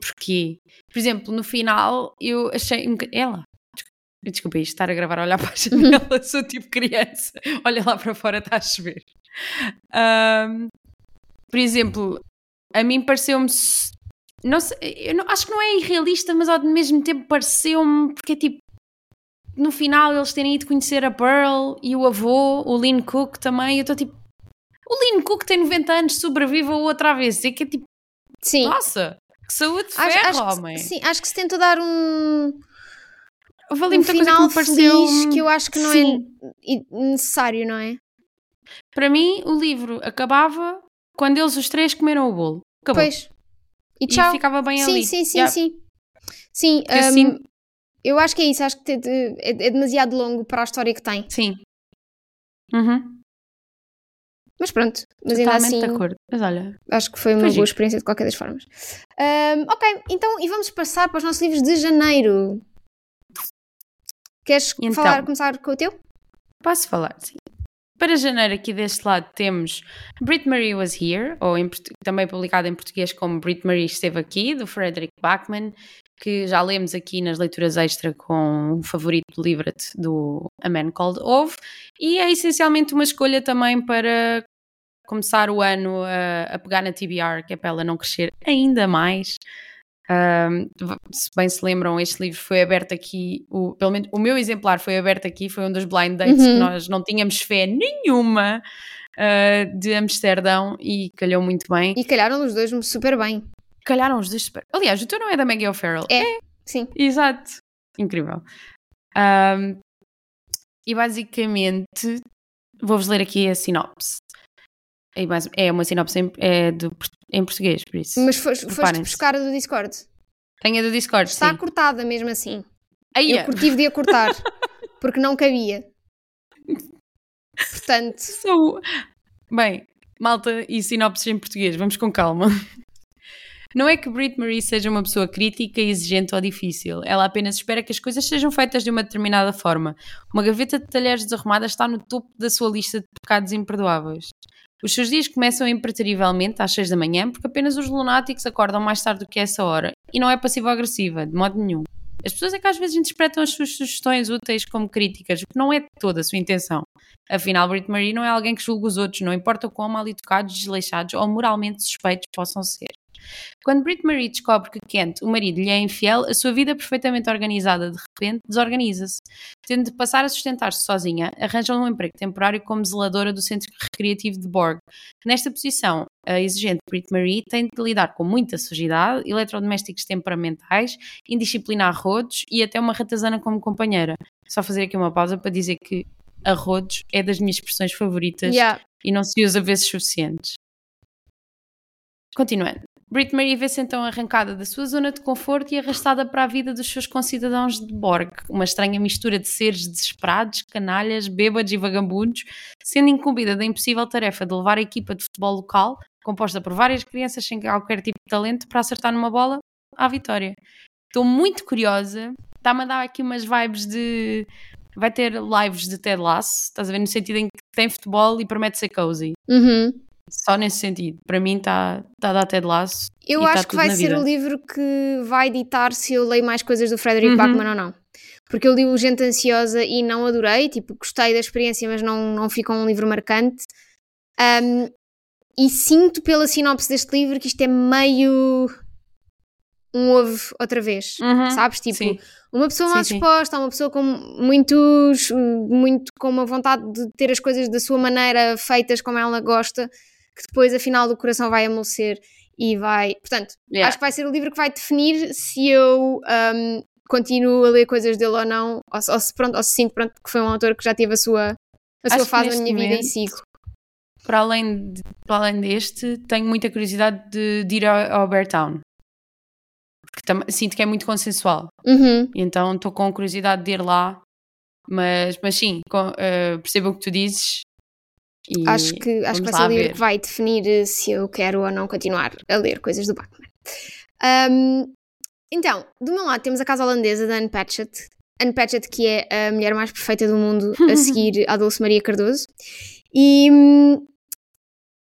porquê? Por exemplo, no final eu achei. Ela, desculpa isto, estar a gravar a olhar para a [laughs] janela, sou tipo criança, olha lá para fora, está a chover. Um, por exemplo, a mim pareceu-me. Não sei, eu não, acho que não é irrealista, mas ao mesmo tempo pareceu-me, porque é tipo, no final eles terem ido conhecer a Pearl e o avô, o Lynn Cook também, eu estou tipo, o Lino Cook tem 90 anos, sobrevive a outra vez. É que é tipo. Sim. Nossa, que saúde de ferro, acho, acho homem. Que, sim, acho que se tenta dar um. Houve ali um final que feliz que eu acho que não é sim. é necessário, não é? Para mim, o livro acabava quando eles os três comeram o bolo. Acabou. Pois. E tchau. E ficava bem sim, ali. Sim, sim, yeah. sim. Sim, um, assim... eu acho que é isso. Acho que é, é demasiado longo para a história que tem. Sim. Uhum. Mas pronto, mas ainda assim. de acordo. Mas olha. Acho que foi uma boa experiência de qualquer das formas. Um, ok, então e vamos passar para os nossos livros de janeiro. Queres então, falar, começar com o teu? Posso falar, sim. Para janeiro, aqui deste lado, temos Brit Marie Was Here, ou em, também publicado em português como Brit Marie Esteve Aqui, do Frederick Bachman, que já lemos aqui nas leituras extra com o favorito livro do A Man Called Ove, e é essencialmente uma escolha também para começar o ano a, a, pegar na TBR, que é para ela não crescer ainda mais. Um, se bem se lembram, este livro foi aberto aqui, o, pelo menos o meu exemplar foi aberto aqui, foi um dos blind dates uhum. que nós não tínhamos fé nenhuma uh, de Amsterdão e calhou muito bem. E calharam os dois super bem. Calharam os dois super. Aliás, o teu não é da Maggie O'Farrell. É, é, sim. Exato. Incrível. Um, e basicamente, vou-vos ler aqui a sinopse. É uma sinopse em, é do, em português, por isso. Mas foste, foste buscar a do Discord? Tenho a do Discord, Está sim. cortada mesmo assim. Aí Eu tive de a cortar, [laughs] porque não cabia. Portanto... [laughs] Sou... Bem, malta e sinopses em português, vamos com calma. [laughs] Não é que Brit Marie seja uma pessoa crítica, exigente ou difícil. Ela apenas espera que as coisas sejam feitas de uma determinada forma. Uma gaveta de talheres desarrumada está no topo da sua lista de pecados imperdoáveis. Os seus dias começam impreterivelmente às 6 da manhã porque apenas os lunáticos acordam mais tarde do que essa hora e não é passivo-agressiva, de modo nenhum. As pessoas é que às vezes interpretam as suas sugestões úteis como críticas, o que não é toda a sua intenção. Afinal, Brit Marie não é alguém que julga os outros, não importa quão mal educados, desleixados ou moralmente suspeitos possam ser. Quando Brit Marie descobre que Kent, o marido, lhe é infiel, a sua vida perfeitamente organizada de repente desorganiza-se. Tendo de passar a sustentar-se sozinha, arranja um emprego temporário como zeladora do centro recreativo de Borg. Nesta posição, a exigente Brit Marie tem de lidar com muita sujidade, eletrodomésticos temperamentais, indisciplina a rodos e até uma ratazana como companheira. Só fazer aqui uma pausa para dizer que a rodos é das minhas expressões favoritas Yeah. e não se usa vezes suficientes. Continuando. Brit Marie vê-se então arrancada da sua zona de conforto e arrastada para a vida dos seus concidadãos de Borg, uma estranha mistura de seres desesperados, canalhas, bêbados e vagabundos, sendo incumbida da impossível tarefa de levar a equipa de futebol local, composta por várias crianças sem qualquer tipo de talento, para acertar numa bola à vitória. Estou muito curiosa, está-me a dar aqui umas vibes de. Vai ter lives de Ted Lasso, estás a ver? No sentido em que tem futebol e promete ser cozy. Uhum. Só nesse sentido. Para mim está tá a dar Ted Lasso. Eu e tá acho que tudo vai ser vida. o livro que vai ditar se eu leio mais coisas do Frederick Uhum. Bachman ou não. Porque eu li o Gente Ansiosa e não adorei, tipo, gostei da experiência, mas não, não ficou um livro marcante. Um, e sinto pela sinopse deste livro que isto é meio um ovo outra vez, Uhum, sabes? Tipo, sim. uma pessoa mal sim. disposta, uma pessoa com muitos, muito com uma vontade de ter as coisas da sua maneira feitas como ela gosta, que depois afinal do coração vai amolecer e vai. Portanto, Yeah. acho que vai ser o livro que vai definir se eu um, continuo a ler coisas dele ou não, ou, se- ou se, pronto, ou se sinto pronto, que foi um autor que já teve a sua, a sua Acho fase na minha vida e momento- sigo. Para além, de- para além deste, tenho muita curiosidade de, de ir ao, ao Beartown. Porque tam- sinto que é muito consensual. Uhum. Então estou com curiosidade de ir lá. Mas, mas sim, com- eh, percebo o que tu dizes. E Acho que, acho que vai ser o livro ver. que vai definir eh, se eu quero ou não continuar a ler coisas do Bachman. Um, então, do meu lado temos a casa holandesa da Anne Patchett. Anne Patchett, que é a mulher mais perfeita do mundo [laughs] a seguir a Dulce Maria Cardoso. E hum,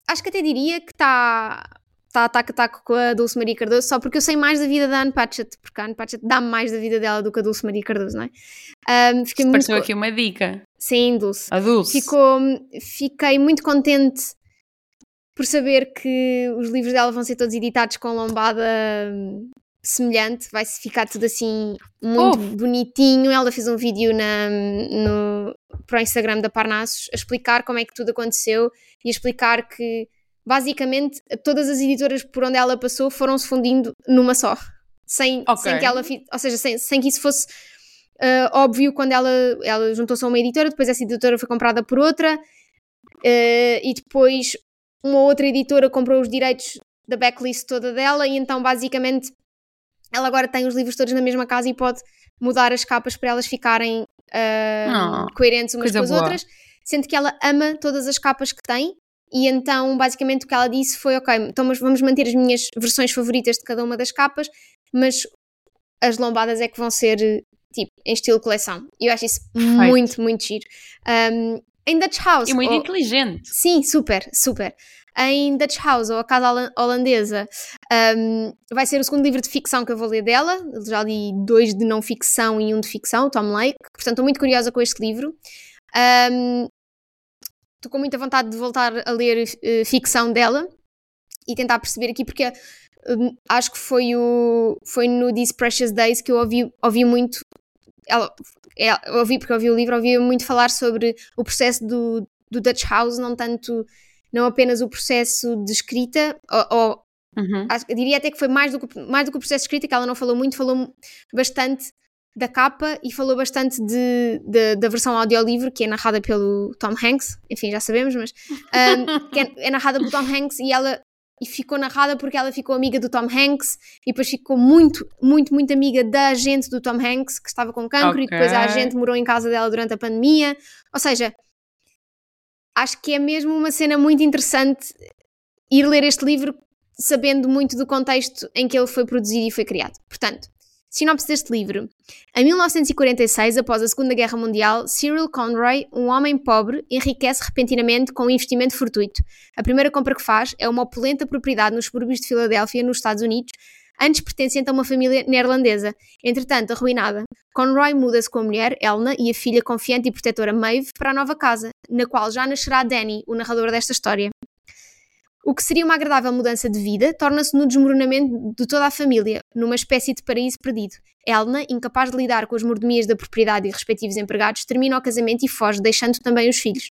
acho que até diria que está tá ataque a taco com a Dulce Maria Cardoso só porque eu sei mais da vida da Anne Patchett, porque a Anne Patchett dá mais da vida dela do que a Dulce Maria Cardoso, não é? Um, fiquei muito... Pareceu aqui uma dica. Sim, Dulce. A Dulce. Ficou, fiquei muito contente por saber que os livros dela vão ser todos editados com lombada hum, semelhante, vai ficar tudo assim muito Fofo. bonitinho. Ela fez um vídeo na, no, para o Instagram da Parnassus a explicar como é que tudo aconteceu e a explicar que basicamente todas as editoras por onde ela passou foram se fundindo numa só. Sem, Ok. sem que ela, ou seja, sem, sem que isso fosse Uh, óbvio quando ela, ela juntou-se a uma editora, depois essa editora foi comprada por outra uh, e depois uma outra editora comprou os direitos da backlist toda dela e então basicamente ela agora tem os livros todos na mesma casa e pode mudar as capas para elas ficarem uh, Oh, coerentes umas com as boa. outras, sendo que ela ama todas as capas que tem e então basicamente o que ela disse foi ok, então vamos manter as minhas versões favoritas de cada uma das capas, mas as lombadas é que vão ser em estilo coleção. E eu acho isso muito, muito giro. Um, em Dutch House. E muito ou- inteligente. Sim, super, super. Em Dutch House, ou a Casa Holan- Holandesa, um, vai ser o segundo livro de ficção que eu vou ler dela. Já li dois de não ficção e um de ficção, Tom Lake. Portanto, estou muito curiosa com este livro. Um, Estou com muita vontade de voltar a ler eh, ficção dela e tentar perceber aqui, porque hum, acho que foi, o, foi no These Precious Days que eu ouvi, ouvi muito. Ela, é, eu ouvi porque eu ouvi o livro, ouvi muito falar sobre o processo do, do Dutch House, não tanto, não apenas o processo de escrita, ou, ou Uhum. acho- diria até que foi mais do que, mais do que o processo de escrita, que ela não falou muito, falou bastante da capa e falou bastante de, de- da versão audiolivro, que é narrada pelo Tom Hanks, enfim, já sabemos, mas um, que é, é narrada pelo Tom Hanks e ela e ficou narrada porque ela ficou amiga do Tom Hanks e depois ficou muito, muito, muito amiga da agente do Tom Hanks, que estava com cancro, e depois a agente morou em casa dela durante a pandemia. Ou seja, acho que é mesmo uma cena muito interessante ir ler este livro sabendo muito do contexto em que ele foi produzido e foi criado. Portanto, sinopse deste livro. Em 1946, após a Segunda Guerra Mundial, Cyril Conroy, um homem pobre, enriquece repentinamente com um investimento fortuito. A primeira compra que faz é uma opulenta propriedade nos subúrbios de Filadélfia, nos Estados Unidos, antes pertencente a uma família neerlandesa. Entretanto, arruinada, Conroy muda-se com a mulher, Elna, e a filha confiante e protetora Maeve para a nova casa, na qual já nascerá Danny, o narrador desta história. O que seria uma agradável mudança de vida torna-se no desmoronamento de toda a família, numa espécie de paraíso perdido. Elna, incapaz de lidar com as mordomias da propriedade e respectivos empregados, termina o casamento e foge, deixando também os filhos.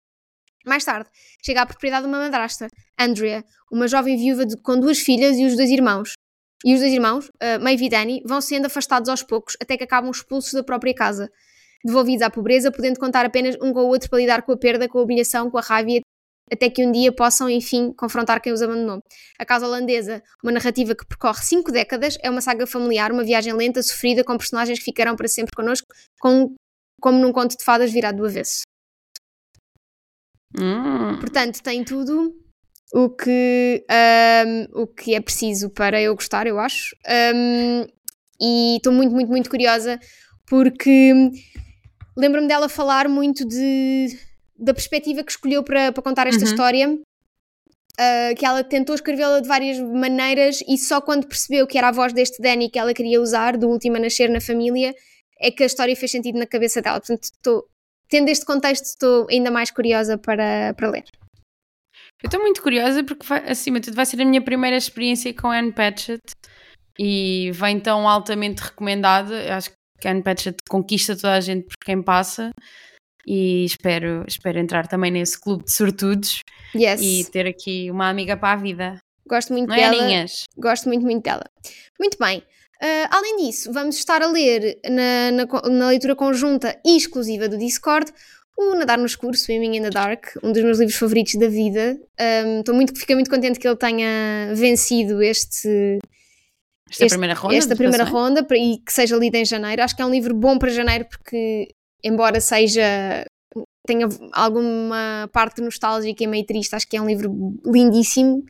Mais tarde, chega à propriedade de uma madrasta, Andrea, uma jovem viúva de, com duas filhas e os dois irmãos. E os dois irmãos, uh, Maeve e Danny, vão sendo afastados aos poucos até que acabam expulsos da própria casa, devolvidos à pobreza, podendo contar apenas um com o outro para lidar com a perda, com a humilhação, com a raiva até que um dia possam, enfim, confrontar quem os abandonou. A Casa Holandesa, uma narrativa que percorre cinco décadas, é uma saga familiar, uma viagem lenta, sofrida, com personagens que ficarão para sempre connosco, com, como num conto de fadas virado do avesso. Hum. Portanto, tem tudo o que, um, o que é preciso para eu gostar, eu acho. Um, e estou muito, muito, muito curiosa porque lembro-me dela falar muito de da perspectiva que escolheu para, para contar esta uhum. história, uh, que ela tentou escrevê-la de várias maneiras e só quando percebeu que era a voz deste Danny que ela queria usar, do último a nascer na família, é que a história fez sentido na cabeça dela. Portanto, estou, tendo este contexto, estou ainda mais curiosa para, para ler. Eu estou muito curiosa porque, vai, acima de tudo, vai ser a minha primeira experiência com Anne Patchett e vem tão altamente recomendada. Acho que Anne Patchett conquista toda a gente por quem passa e espero, espero entrar também nesse clube de sortudos yes. e ter aqui uma amiga para a vida. Gosto muito Não dela. É, gosto muito, muito dela. Muito bem. Uh, além disso, vamos estar a ler na, na, na, leitura conjunta e exclusiva do Discord o Nadar no Escuro, Swimming in the Dark, um dos meus livros favoritos da vida. Estou um, muito, fiquei muito contente que ele tenha vencido este, esta este, primeira ronda. Esta primeira ronda e que seja lido em janeiro. Acho que é um livro bom para janeiro porque embora seja tenha alguma parte nostálgica e meio triste, acho que é um livro lindíssimo.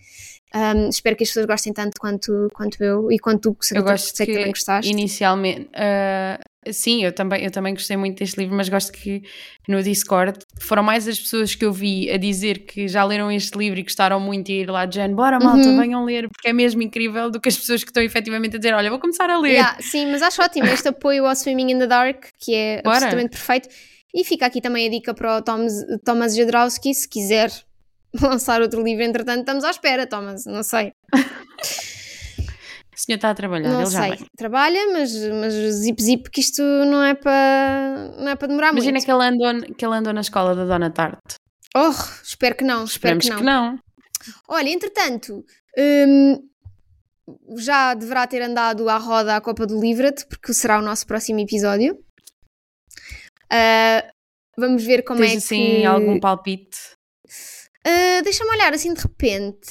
Um, espero que as pessoas gostem tanto quanto, quanto eu e quanto tu, eu gosto sei que, que também gostaste. Inicialmente, uh, sim, eu também, eu também gostei muito deste livro, mas gosto que no Discord foram mais as pessoas que eu vi a dizer que já leram este livro e gostaram muito e ir lá de Jane, bora malta, uhum. venham ler, porque é mesmo incrível, do que as pessoas que estão efetivamente a dizer, olha, vou começar a ler. Yeah, sim, mas acho ótimo este apoio ao Swimming in the Dark, que é bora. absolutamente perfeito. E fica aqui também a dica para o Thomas, Thomas Jadrowski, se quiser [laughs] lançar outro livro, entretanto estamos à espera, Thomas, não sei. O senhor está a trabalhar, não ele sei. já. Trabalha, mas, mas zip zip que isto não é para não é para demorar Imagina muito. Imagina que ele, andou, que ele andou na escola da Dona Tarte. Oh, espero que não, espero que não. que não. Olha, entretanto, hum, já deverá ter andado à roda a Copa do Livret, porque será o nosso próximo episódio. Uh, vamos ver como Tens, é assim, que... algum palpite? Uh, Deixa-me olhar assim de repente.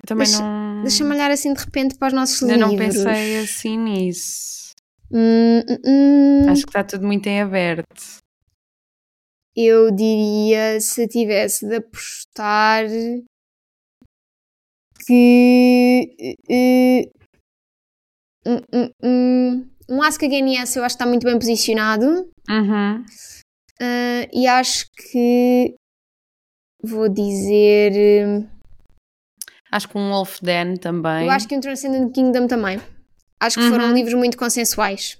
Eu também Deixa, não. Deixa-me olhar assim de repente para os nossos Ainda livros. não pensei assim nisso. Hum, hum, hum. Acho que está tudo muito em aberto. Eu diria, se tivesse de apostar, que. Uh, uh, uh, um Ask Again Yes eu acho que está muito bem posicionado. Uhum. Uh, e acho que vou dizer. Acho que um Wolf Den também. Eu acho que um Transcendent Kingdom também. Acho que Uhum. foram livros muito consensuais.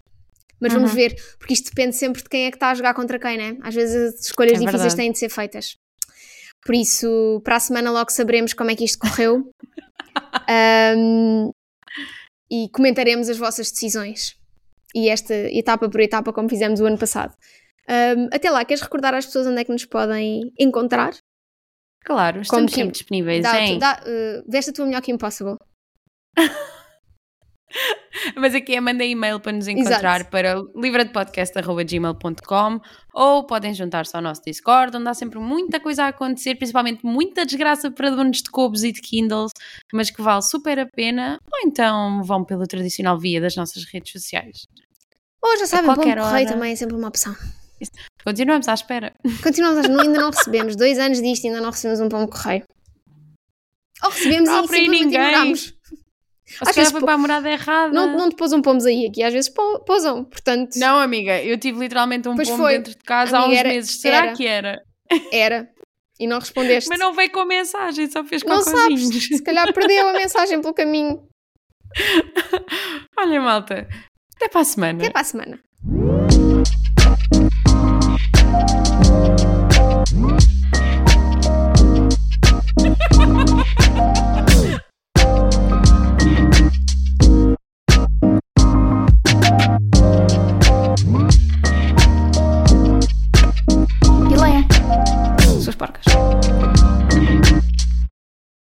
Mas vamos Uhum. ver, porque isto depende sempre de quem é que está a jogar contra quem, né? Às vezes as escolhas É difíceis verdade. têm de ser feitas. Por isso, para a semana logo saberemos como é que isto correu. [laughs] Um, e comentaremos as vossas decisões. E esta etapa por etapa, como fizemos o ano passado. Um, até lá, queres recordar às pessoas onde é que nos podem encontrar? Claro, Como estamos que- sempre disponíveis Dá, em. dá, uh, veste a tua melhor que impossible. [laughs] Mas aqui é mandem e-mail para nos encontrar para livradepodcast.gmail.com ou podem juntar-se ao nosso Discord, onde há sempre muita coisa a acontecer, principalmente muita desgraça para donos de cobos e de Kindles, mas que vale super a pena, ou então vão pelo tradicional via das nossas redes sociais. Ou já sabem, qualquer correio também é sempre uma opção. Continuamos à espera. Continuamos, a- não- ainda não recebemos. Dois anos disto ainda não recebemos um pão de correio. Ou recebemos Não e simplesmente ninguém. ignoramos. Ou Às vezes foi para a morada errada. Não, não te pousam pomos aí, aqui às vezes pousam, portanto, Não, amiga, eu tive literalmente um Pois pombo foi. dentro de casa há uns Amiga, era- meses. Será era. que era? era. E não respondeste. Mas não veio com mensagem, só fez Não cocôzinhos. sabes, se calhar perdeu a mensagem pelo caminho. [laughs] Olha, malta, até para a semana. Até para a semana sus parques.